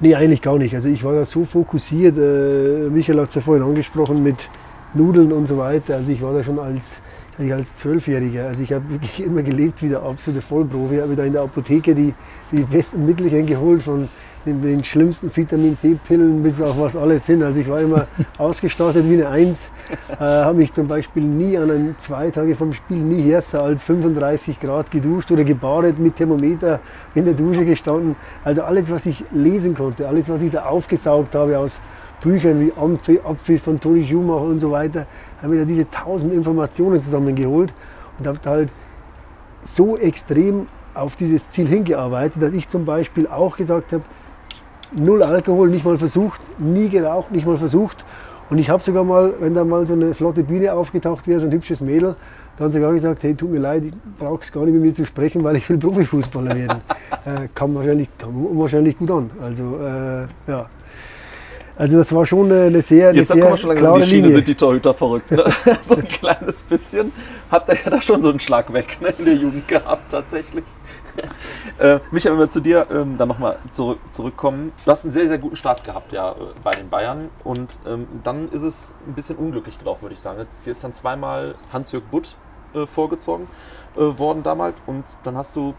Nee, eigentlich gar nicht. Also ich war da so fokussiert, äh, Michael hat es ja vorhin angesprochen mit Nudeln und so weiter. Also ich war da schon als, als Zwölfjähriger. Also ich habe wirklich immer gelebt wie der absolute Vollprofi. Ich habe da in der Apotheke die, die besten Mittelchen geholt von den, den schlimmsten Vitamin C-Pillen bis auf was alles hin. Also ich war immer ausgestattet wie eine Eins. Äh, habe mich zum Beispiel nie an einem zwei Tage vom Spiel nie härter als 35 Grad geduscht oder gebadet mit Thermometer in der Dusche gestanden. Also alles, was ich lesen konnte, alles, was ich da aufgesaugt habe aus Büchern wie Abpfiff von Toni Schumacher und so weiter, habe ich da diese tausend Informationen zusammengeholt und habe halt so extrem auf dieses Ziel hingearbeitet, dass ich zum Beispiel auch gesagt habe, null Alkohol, nicht mal versucht, nie geraucht, nicht mal versucht. Und ich habe sogar mal, wenn da mal so eine flotte Bühne aufgetaucht wäre, so ein hübsches Mädel, dann sogar gesagt, hey, tut mir leid, ich brauche es gar nicht mit mir zu sprechen, weil ich will Profifußballer werden. äh, kam, wahrscheinlich, kam wahrscheinlich gut an. Also, äh, ja. Also das war schon eine sehr, eine Jetzt sehr kommen wir schon lange klare die Schiene, Linie. sind die Torhüter verrückt. Ne? so ein kleines bisschen habt ihr ja da schon so einen Schlag weg ne? in der Jugend gehabt tatsächlich. äh, Michael, wenn wir zu dir ähm, dann nochmal zurück, zurückkommen. Du hast einen sehr, sehr guten Start gehabt ja, äh, bei den Bayern und ähm, dann ist es ein bisschen unglücklich gelaufen, würde ich sagen. Dir ist dann zweimal Hans-Jörg Butt äh, vorgezogen äh, worden damals und dann hast du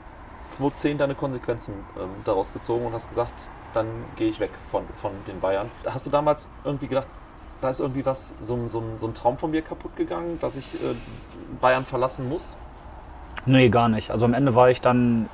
2010 deine Konsequenzen ähm, daraus gezogen und hast gesagt, dann gehe ich weg von, von den Bayern. Hast du damals irgendwie gedacht, da ist irgendwie was, so, ein- so, so ein Traum von mir kaputt gegangen, dass ich äh, Bayern verlassen muss? Nee, gar nicht. Also am Ende war ich dann,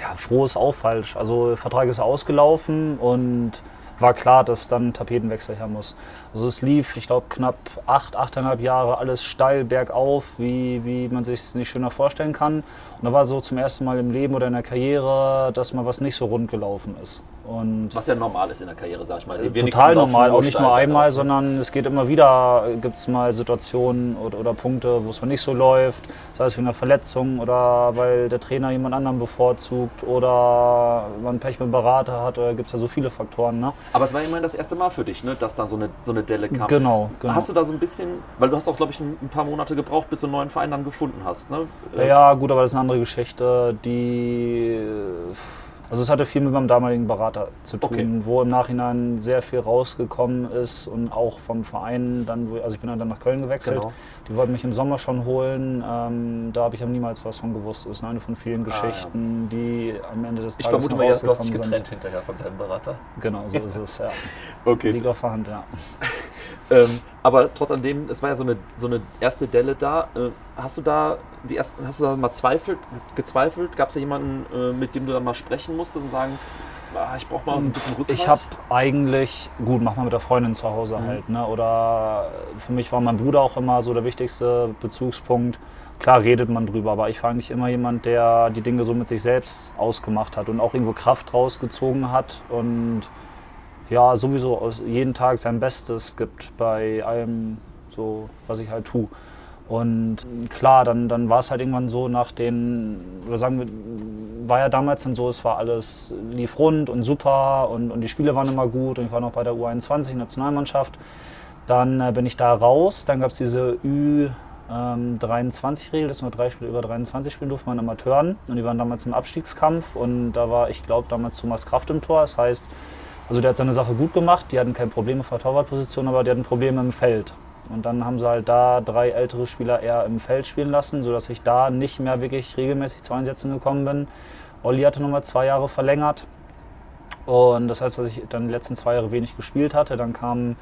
ja, froh ist auch falsch. Also Vertrag ist ausgelaufen und war klar, dass dann ein Tapetenwechsel her muss. Also es lief, ich glaube, knapp acht, achteinhalb Jahre alles steil bergauf, wie, wie man sich es nicht schöner vorstellen kann. Und da war so zum ersten Mal im Leben oder in der Karriere, dass mal was nicht so rund gelaufen ist. Und Was ja normal ist in der Karriere, sag ich mal. Die total normal, auch nicht nur einmal, bergauf. sondern es geht immer wieder, gibt es mal Situationen oder, oder Punkte, wo es mal nicht so läuft, sei es wegen einer Verletzung oder weil der Trainer jemand anderen bevorzugt oder man Pech mit dem Berater hat, oder gibt es ja so viele Faktoren. Ne? Aber es war immerhin das erste Mal für dich, ne, dass dann so eine, so eine Delle kam. Genau, genau. Hast du da so ein bisschen, weil du hast auch, glaube ich, ein, paar Monate gebraucht, bis du einen neuen Verein dann gefunden hast. Ne? Äh, Ja, gut, aber das ist eine andere Geschichte, die. Also es hatte viel mit meinem damaligen Berater zu tun, Okay. wo im Nachhinein sehr viel rausgekommen ist und auch vom Verein dann, wo- also ich bin dann nach Köln gewechselt. Genau. Die wollten mich im Sommer schon holen. Ähm, da habe ich aber niemals was von gewusst. Das ist eine von vielen Ah, Geschichten, die am Ende des Ich Tages vermute noch mal, du hast dich getrennt sind. hinterher von deinem Berater. Genau, so ist es, ja. Okay. Liegt auf der Hand, ja. Ähm, aber trotz alledem, es war ja so eine, so eine erste Delle da. Äh, hast du da die ersten, hast du da mal zweifelt, gezweifelt? Gab es da jemanden, äh, mit dem du dann mal sprechen musstest und sagen, ah, ich brauche mal so ein bisschen Rückhalt? Ich habe eigentlich, gut, mach mal mit der Freundin zu Hause Mhm. halt, ne? Oder für mich war mein Bruder auch immer so der wichtigste Bezugspunkt. Klar redet man drüber, aber ich war eigentlich immer jemand, der die Dinge so mit sich selbst ausgemacht hat und auch irgendwo Kraft rausgezogen hat und ja, sowieso jeden Tag sein Bestes gibt bei allem, so was ich halt tue. Und klar, dann, dann war es halt irgendwann so nach den, oder sagen wir, war ja damals dann so, es war alles, lief rund und super und, und die Spiele waren immer gut und ich war noch bei der U21-Nationalmannschaft. Dann äh, bin ich da raus, dann gab es diese Ü23-Regel, dass nur drei Spiele über 23 spielen durfte man Amateuren und die waren damals im Abstiegskampf und da war, ich glaube, damals Thomas Kraft im Tor, das heißt, also der hat seine Sache gut gemacht, die hatten kein Problem auf der Torwartposition, aber die hatten Probleme im Feld. Und dann haben sie halt da drei ältere Spieler eher im Feld spielen lassen, sodass ich da nicht mehr wirklich regelmäßig zu Einsätzen gekommen bin. Olli hatte nochmal zwei Jahre verlängert. Und das heißt, dass ich dann die letzten zwei Jahre wenig gespielt hatte. Dann kam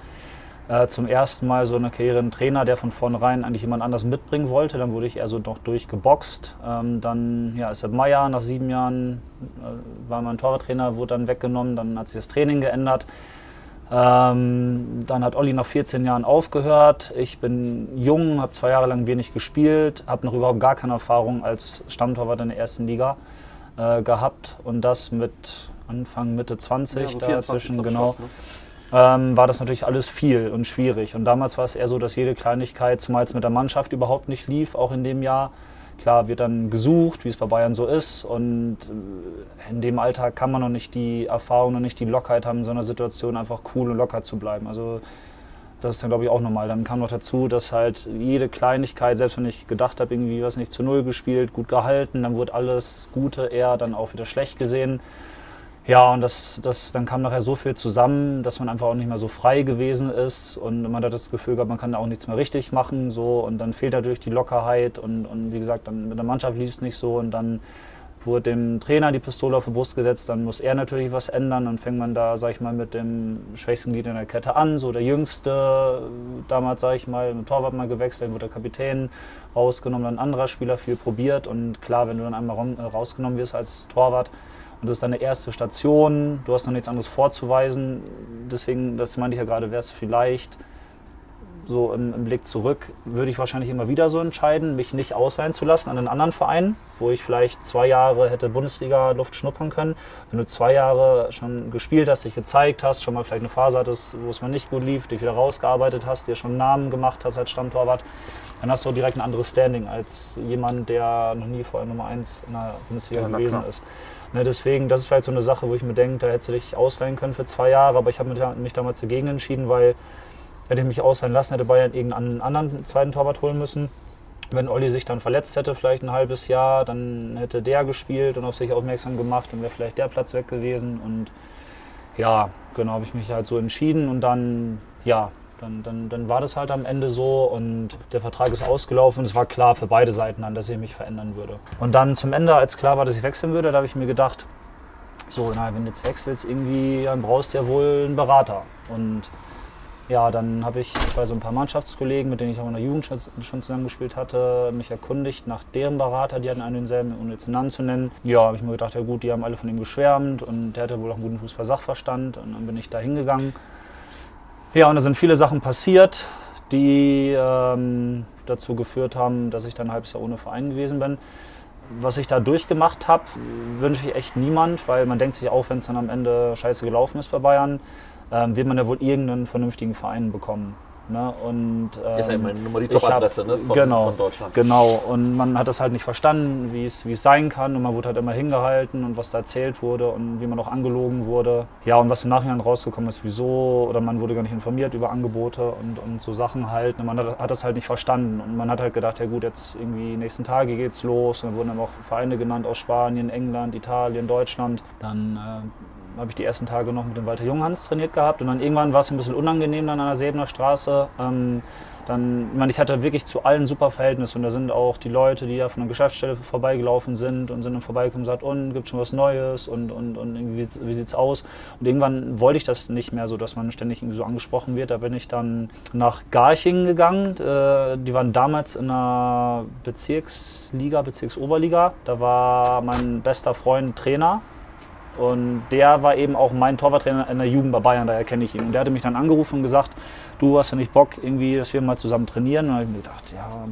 äh, zum ersten Mal so eine Karriere ein Trainer, der von vornherein eigentlich jemand anders mitbringen wollte. Dann wurde ich eher so noch durchgeboxt. Ähm, dann ja, ist Sepp Meier nach sieben Jahren, äh, war mein Torwarttrainer, wurde dann weggenommen. Dann hat sich das Training geändert. Ähm, dann hat Olli nach 14 Jahren aufgehört. Ich bin jung, habe zwei Jahre lang wenig gespielt, habe noch überhaupt gar keine Erfahrung als Stammtorwart in der ersten Liga äh, gehabt und das mit Anfang, Mitte 20 Ja, so da 24, dazwischen, genau was, ne? Ähm, war das natürlich alles viel und schwierig. Und damals war es eher so, dass jede Kleinigkeit, zumal es mit der Mannschaft überhaupt nicht lief, auch in dem Jahr, klar wird dann gesucht, wie es bei Bayern so ist. Und äh, in dem Alter kann man noch nicht die Erfahrung, noch nicht die Lockheit haben, in so einer Situation einfach cool und locker zu bleiben. Also das ist dann, glaube ich, auch normal. Dann kam noch dazu, dass halt jede Kleinigkeit, selbst wenn ich gedacht habe, irgendwie was nicht zu Null gespielt, gut gehalten, dann wurde alles Gute eher dann auch wieder schlecht gesehen. Ja, und das, das, dann kam nachher so viel zusammen, dass man einfach auch nicht mehr so frei gewesen ist und man hat das Gefühl gehabt, man kann da auch nichts mehr richtig machen. So, und dann fehlt natürlich die Lockerheit und, und wie gesagt, dann mit der Mannschaft lief es nicht so und dann wurde dem Trainer die Pistole auf die Brust gesetzt, dann muss er natürlich was ändern. Dann fängt man da, sag ich mal, mit dem schwächsten Glied in der Kette an. So der Jüngste, damals, sag ich mal, mit Torwart mal gewechselt, dann wurde der Kapitän rausgenommen, dann ein anderer Spieler viel probiert. Und klar, wenn du dann einmal äh, rausgenommen wirst als Torwart, und das ist deine erste Station, du hast noch nichts anderes vorzuweisen. Deswegen, das meinte ich ja gerade, wäre es vielleicht so im, im Blick zurück, würde ich wahrscheinlich immer wieder so entscheiden, mich nicht ausleihen zu lassen an einen anderen Verein, wo ich vielleicht zwei Jahre hätte Bundesliga-Luft schnuppern können. Wenn du zwei Jahre schon gespielt hast, dich gezeigt hast, schon mal vielleicht eine Phase hattest, wo es mal nicht gut lief, dich wieder rausgearbeitet hast, dir schon einen Namen gemacht hast als Stammtorwart, dann hast du direkt ein anderes Standing als jemand, der noch nie vorher Nummer 1 in der Bundesliga Ja, gewesen ist. Ne, deswegen, das ist vielleicht so eine Sache, wo ich mir denke, da hättest du dich ausleihen können für zwei Jahre, aber ich habe mich, mich damals dagegen entschieden, weil hätte ich mich ausleihen lassen, hätte Bayern irgendeinen anderen zweiten Torwart holen müssen. Wenn Olli sich dann verletzt hätte, vielleicht ein halbes Jahr, dann hätte der gespielt und auf sich aufmerksam gemacht und wäre vielleicht der Platz weg gewesen. Und ja, genau, habe ich mich halt so entschieden und dann, ja, dann, dann, dann war das halt am Ende so und der Vertrag ist ausgelaufen. Es war klar für beide Seiten dann, dass ich mich verändern würde. Und dann zum Ende, als klar war, dass ich wechseln würde, da habe ich mir gedacht, so, na, wenn du jetzt wechselst, irgendwie, dann brauchst du ja wohl einen Berater. Und ja, dann habe ich bei so ein paar Mannschaftskollegen, mit denen ich auch in der Jugend schon, schon zusammengespielt hatte, mich erkundigt nach deren Berater, die hatten einen denselben, ohne jetzt den Namen zu nennen. Ja, habe ich mir gedacht, ja gut, die haben alle von ihm geschwärmt und der hatte wohl auch einen guten Fußball-Sachverstand und dann bin ich da hingegangen. Ja, und da sind viele Sachen passiert, die ähm, dazu geführt haben, dass ich dann ein halbes Jahr ohne Verein gewesen bin. Was ich da durchgemacht habe, wünsche ich echt niemand, weil man denkt sich auch, wenn es dann am Ende scheiße gelaufen ist bei Bayern, ähm, wird man ja wohl irgendeinen vernünftigen Verein bekommen. Ne? Und, ähm, ist ja immerhin nur die Top-Adresse ne? von, genau, von Deutschland. Genau, und man hat das halt nicht verstanden, wie es wie es sein kann und man wurde halt immer hingehalten und was da erzählt wurde und wie man auch angelogen wurde. Ja, und was im Nachhinein rausgekommen ist, wieso oder man wurde gar nicht informiert über Angebote und, und so Sachen halt und man hat, hat das halt nicht verstanden und man hat halt gedacht, ja gut, jetzt irgendwie nächsten Tage geht's los und dann wurden dann auch Vereine genannt aus Spanien, England, Italien, Deutschland. Dann äh, habe ich die ersten Tage noch mit dem Walter Junghans trainiert gehabt und dann irgendwann war es ein bisschen unangenehm dann an der Säbener Straße. Ähm, dann, ich meine, ich hatte wirklich zu allen super Verhältnisse und da sind auch die Leute, die da von der Geschäftsstelle vorbeigelaufen sind und sind dann vorbeigekommen und gesagt, und gibt schon was Neues und, und, und wie, wie sieht's aus? Und irgendwann wollte ich das nicht mehr so, dass man ständig irgendwie so angesprochen wird. Da bin ich dann nach Garching gegangen. Äh, die waren damals in einer Bezirksliga, Bezirksoberliga. Da war mein bester Freund Trainer. Und der war eben auch mein Torwarttrainer in der Jugend bei Bayern, daher kenne ich ihn. Und der hatte mich dann angerufen und gesagt, du hast ja nicht Bock, irgendwie, dass wir mal zusammen trainieren. Und dann habe ich mir gedacht, ja,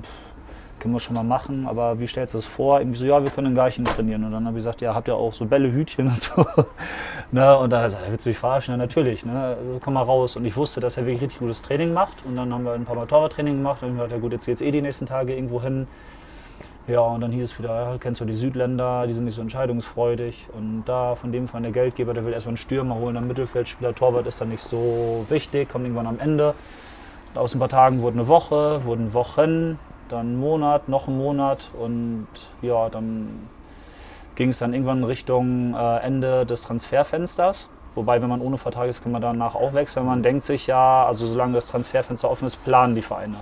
können wir schon mal machen, aber wie stellst du das vor? Irgendwie so, ja, wir können in Garching trainieren. Und dann habe ich gesagt, ja, habt ihr auch so Bälle, Hütchen und so. ne? Und dann hat er gesagt, willst du mich verarschen? Ja, natürlich, ne? Also, komm mal raus. Und ich wusste, dass er wirklich richtig gutes Training macht. Und dann haben wir ein paar Mal Torwarttraining gemacht. Und ich gesagt, ja gut, jetzt geht's eh die nächsten Tage irgendwo hin. Ja, und dann hieß es wieder, ja, kennst du die Südländer, die sind nicht so entscheidungsfreudig. Und da von dem Verein der Geldgeber, der will erstmal einen Stürmer holen, dann Mittelfeldspieler, Torwart ist dann nicht so wichtig, kommt irgendwann am Ende. Und aus ein paar Tagen wurde eine Woche, wurden Wochen, dann ein Monat, noch ein Monat und ja, dann ging es dann irgendwann Richtung äh, Ende des Transferfensters. Wobei, wenn man ohne Vertrag ist, kann man danach auch wechseln. Man denkt sich ja, also solange das Transferfenster offen ist, planen die Vereine.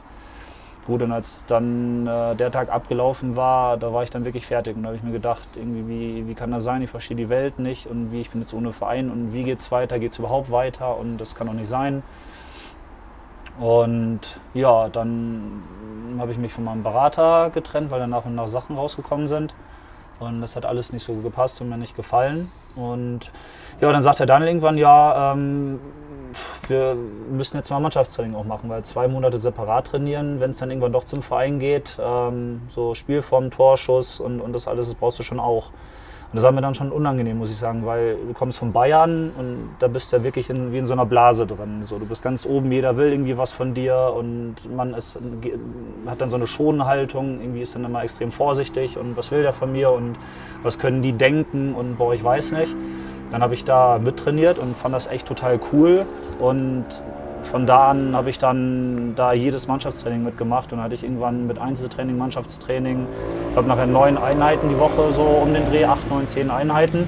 Gut, und als dann äh, der Tag abgelaufen war, da war ich dann wirklich fertig. Und da habe ich mir gedacht, irgendwie, wie, wie kann das sein? Ich verstehe die Welt nicht und wie ich bin jetzt ohne Verein und wie geht es weiter? Geht es überhaupt weiter? Und das kann doch nicht sein. Und ja, dann habe ich mich von meinem Berater getrennt, weil dann nach und nach Sachen rausgekommen sind. Und das hat alles nicht so gepasst und mir nicht gefallen. Und ja, dann sagt der Daniel irgendwann, ja, ähm, wir müssen jetzt mal Mannschaftstraining auch machen, weil zwei Monate separat trainieren, wenn es dann irgendwann doch zum Verein geht, ähm, so Spielform, Torschuss und, und das alles, das brauchst du schon auch. Und das war mir dann schon unangenehm, muss ich sagen, weil du kommst von Bayern und da bist du ja wirklich in, wie in so einer Blase drin. So, du bist ganz oben, jeder will irgendwie was von dir und man ist, hat dann so eine Schonhaltung, irgendwie ist dann immer extrem vorsichtig und was will der von mir und was können die denken und boah, ich weiß nicht. Dann habe ich da mittrainiert und fand das echt total cool und von da an habe ich dann da jedes Mannschaftstraining mitgemacht und hatte ich irgendwann mit Einzeltraining, Mannschaftstraining, ich glaube nachher neun Einheiten die Woche, so um den Dreh, acht, neun, zehn Einheiten.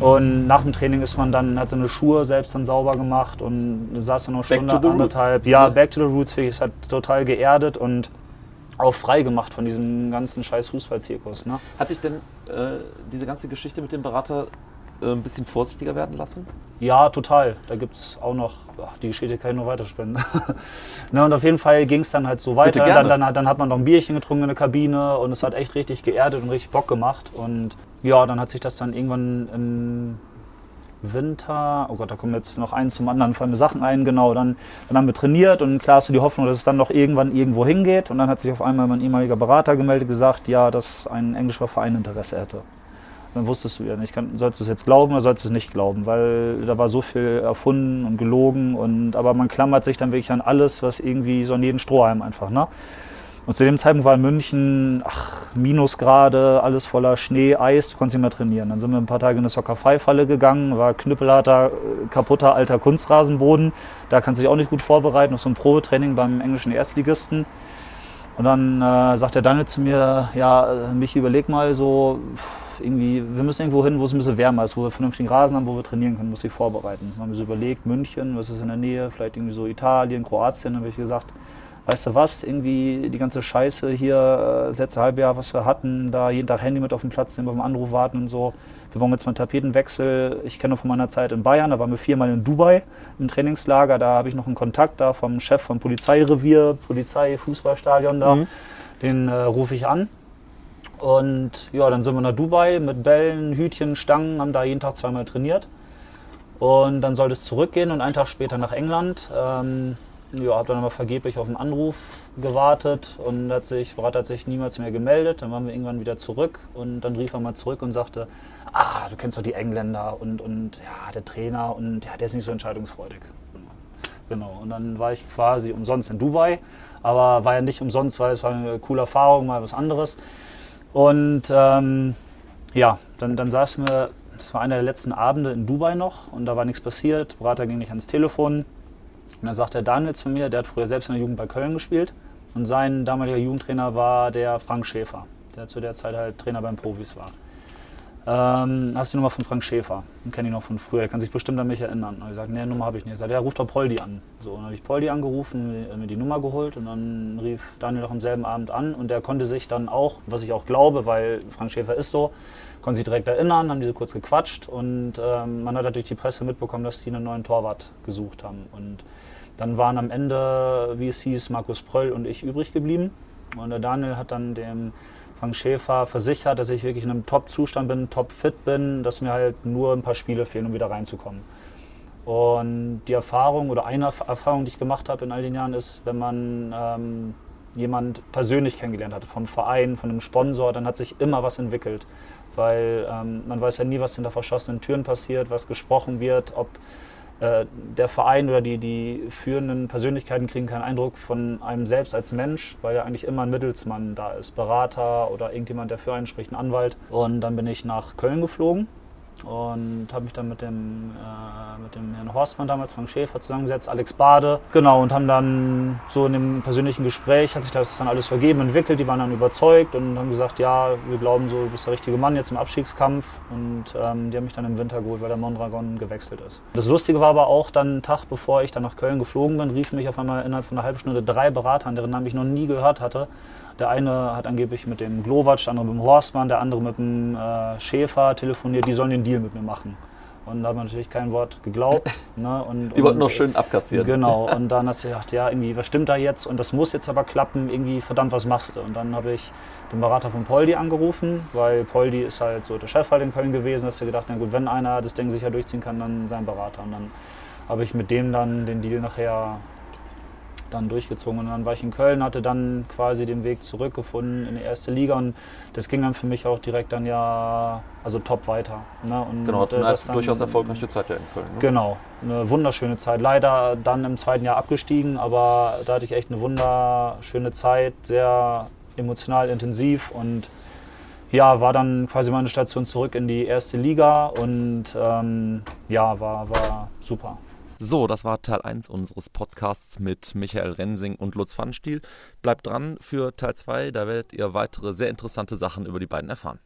Und nach dem Training ist man dann, hat seine Schuhe selbst dann sauber gemacht und saß dann noch Stunde, anderthalb. Ja, back to the roots, wirklich, es hat total geerdet und auch frei gemacht von diesem ganzen scheiß Fußballzirkus. Ne? Hat dich denn äh, diese ganze Geschichte mit dem Berater ein bisschen vorsichtiger werden lassen? Ja, total. Da gibt es auch noch, ach, die Geschichte kann ich noch weiterspinnen. ne, und auf jeden Fall ging es dann halt so weiter. Dann, dann, dann hat man noch ein Bierchen getrunken in der Kabine und es hat echt richtig geerdet und richtig Bock gemacht. Und ja, dann hat sich das dann irgendwann im Winter, oh Gott, da kommen jetzt noch eins zum anderen fallen mir Sachen ein, genau, dann, dann haben wir trainiert und klar hast du die Hoffnung, dass es dann noch irgendwann irgendwo hingeht und dann hat sich auf einmal mein ehemaliger Berater gemeldet, gesagt, ja, dass ein englischer Verein Interesse hätte. Dann wusstest du ja nicht, kann, sollst du es jetzt glauben oder sollst du es nicht glauben, weil da war so viel erfunden und gelogen und aber man klammert sich dann wirklich an alles, was irgendwie so an jeden Strohhalm einfach, ne? Und zu dem Zeitpunkt war in München, ach, Minusgrade, alles voller Schnee, Eis, du konntest nicht mehr trainieren. Dann sind wir ein paar Tage in eine Soccer-Five-Halle gegangen, war knüppelharter, äh, kaputter alter Kunstrasenboden. Da kannst du dich auch nicht gut vorbereiten, auf so ein Probetraining beim englischen Erstligisten. Und dann äh, sagt der Daniel zu mir, ja, äh, Michi, überleg mal so, irgendwie, wir müssen irgendwo hin, wo es ein bisschen wärmer ist, wo wir vernünftigen Rasen haben, wo wir trainieren können, muss ich vorbereiten. Dann haben wir so überlegt, München, was ist in der Nähe, vielleicht irgendwie so Italien, Kroatien, dann habe ich gesagt, weißt du was, irgendwie die ganze Scheiße hier, äh, das letzte Halbjahr, was wir hatten, da jeden Tag Handy mit auf dem Platz, nehmen wir auf den Anruf warten und so. Wir wollen jetzt mal einen Tapetenwechsel. Ich kenne noch von meiner Zeit in Bayern, da waren wir viermal in Dubai im Trainingslager. Da habe ich noch einen Kontakt da vom Chef vom Polizeirevier, Polizei, Fußballstadion da. Mhm. Den äh, rufe ich an. Und ja, dann sind wir nach Dubai mit Bällen, Hütchen, Stangen, haben da jeden Tag zweimal trainiert. Und dann sollte es zurückgehen und einen Tag später nach England. Ähm, ja, habe dann aber vergeblich auf einen Anruf gewartet und hat sich, Brat hat sich niemals mehr gemeldet. Dann waren wir irgendwann wieder zurück und dann rief er mal zurück und sagte, ah, du kennst doch die Engländer und, und ja, der Trainer und ja, der ist nicht so entscheidungsfreudig. Genau, und dann war ich quasi umsonst in Dubai, aber war ja nicht umsonst, weil es war eine coole Erfahrung, mal was anderes. Und ähm, ja, dann, dann saßen wir, das war einer der letzten Abende in Dubai noch und da war nichts passiert. Berater ging nicht ans Telefon. Und dann sagt der Daniel zu mir, der hat früher selbst in der Jugend bei Köln gespielt und sein damaliger Jugendtrainer war der Frank Schäfer, der zu der Zeit halt Trainer beim Profis war. Ähm, hast du die Nummer von Frank Schäfer? Den kenne ich noch von früher, der kann sich bestimmt an mich erinnern. Und ich sage, nee, Nummer habe ich nicht. Ich sage, der ruft doch Poldi an. So, dann habe ich Poldi angerufen, mir die Nummer geholt und dann rief Daniel noch am selben Abend an und der konnte sich dann auch, was ich auch glaube, weil Frank Schäfer ist so, konnte sich direkt erinnern, haben diese kurz gequatscht und ähm, man hat natürlich die Presse mitbekommen, dass die einen neuen Torwart gesucht haben. Und dann waren am Ende, wie es hieß, Markus Pröll und ich übrig geblieben. Und der Daniel hat dann dem Frank Schäfer versichert, dass ich wirklich in einem Top-Zustand bin, top-fit bin, dass mir halt nur ein paar Spiele fehlen, um wieder reinzukommen. Und die Erfahrung oder eine Erfahrung, die ich gemacht habe in all den Jahren, ist, wenn man ähm, jemand persönlich kennengelernt hat, vom Verein, von einem Sponsor, dann hat sich immer was entwickelt. Weil ähm, man weiß ja nie, was hinter verschlossenen Türen passiert, was gesprochen wird, ob äh, der Verein oder die, die führenden Persönlichkeiten kriegen keinen Eindruck von einem selbst als Mensch, weil ja eigentlich immer ein Mittelsmann da ist, Berater oder irgendjemand, der für einen spricht, ein Anwalt. Und dann bin ich nach Köln geflogen und habe mich dann mit dem, äh, mit dem Herrn Horstmann damals, Frank Schäfer, zusammengesetzt, Alex Bade, genau, und haben dann so in dem persönlichen Gespräch, hat sich das dann alles vergeben, entwickelt, die waren dann überzeugt und haben gesagt, ja, wir glauben so, du bist der richtige Mann jetzt im Abstiegskampf und ähm, die haben mich dann im Winter geholt, weil der Mondragon gewechselt ist. Das Lustige war aber auch, dann einen Tag bevor ich dann nach Köln geflogen bin, riefen mich auf einmal innerhalb von einer halben Stunde drei Berater an, deren Namen ich noch nie gehört hatte, der eine hat angeblich mit dem Glowatsch, der andere mit dem Horstmann, der andere mit dem äh, Schäfer telefoniert, die sollen den Deal mit mir machen. Und da haben wir natürlich kein Wort geglaubt. Ne? Und, Die wollten noch schön abkassieren. Genau, und dann hast du gedacht, ja, irgendwie, was stimmt da jetzt? Und das muss jetzt aber klappen, irgendwie, verdammt, was machst du? Und dann habe ich den Berater von Poldi angerufen, weil Poldi ist halt so der Chef halt in Köln gewesen. Da hast du gedacht, na gut, wenn einer das Ding sicher durchziehen kann, dann sein Berater. Und dann habe ich mit dem dann den Deal nachher dann durchgezogen. Und dann war ich in Köln, hatte dann quasi den Weg zurückgefunden in die erste Liga und das ging dann für mich auch direkt dann ja, also top weiter. Ne? Und Genau, äh, eine das dann- durchaus erfolgreiche Zeit ja in Köln. Ne? Genau, eine wunderschöne Zeit. Leider dann im zweiten Jahr abgestiegen, aber da hatte ich echt eine wunderschöne Zeit, sehr emotional intensiv und ja, war dann quasi meine Station zurück in die erste Liga und ähm, ja, war, war super. So, das war Teil 1 unseres Podcasts mit Michael Rensing und Lutz Pfannstiel. Bleibt dran für Teil 2, da werdet ihr weitere sehr interessante Sachen über die beiden erfahren.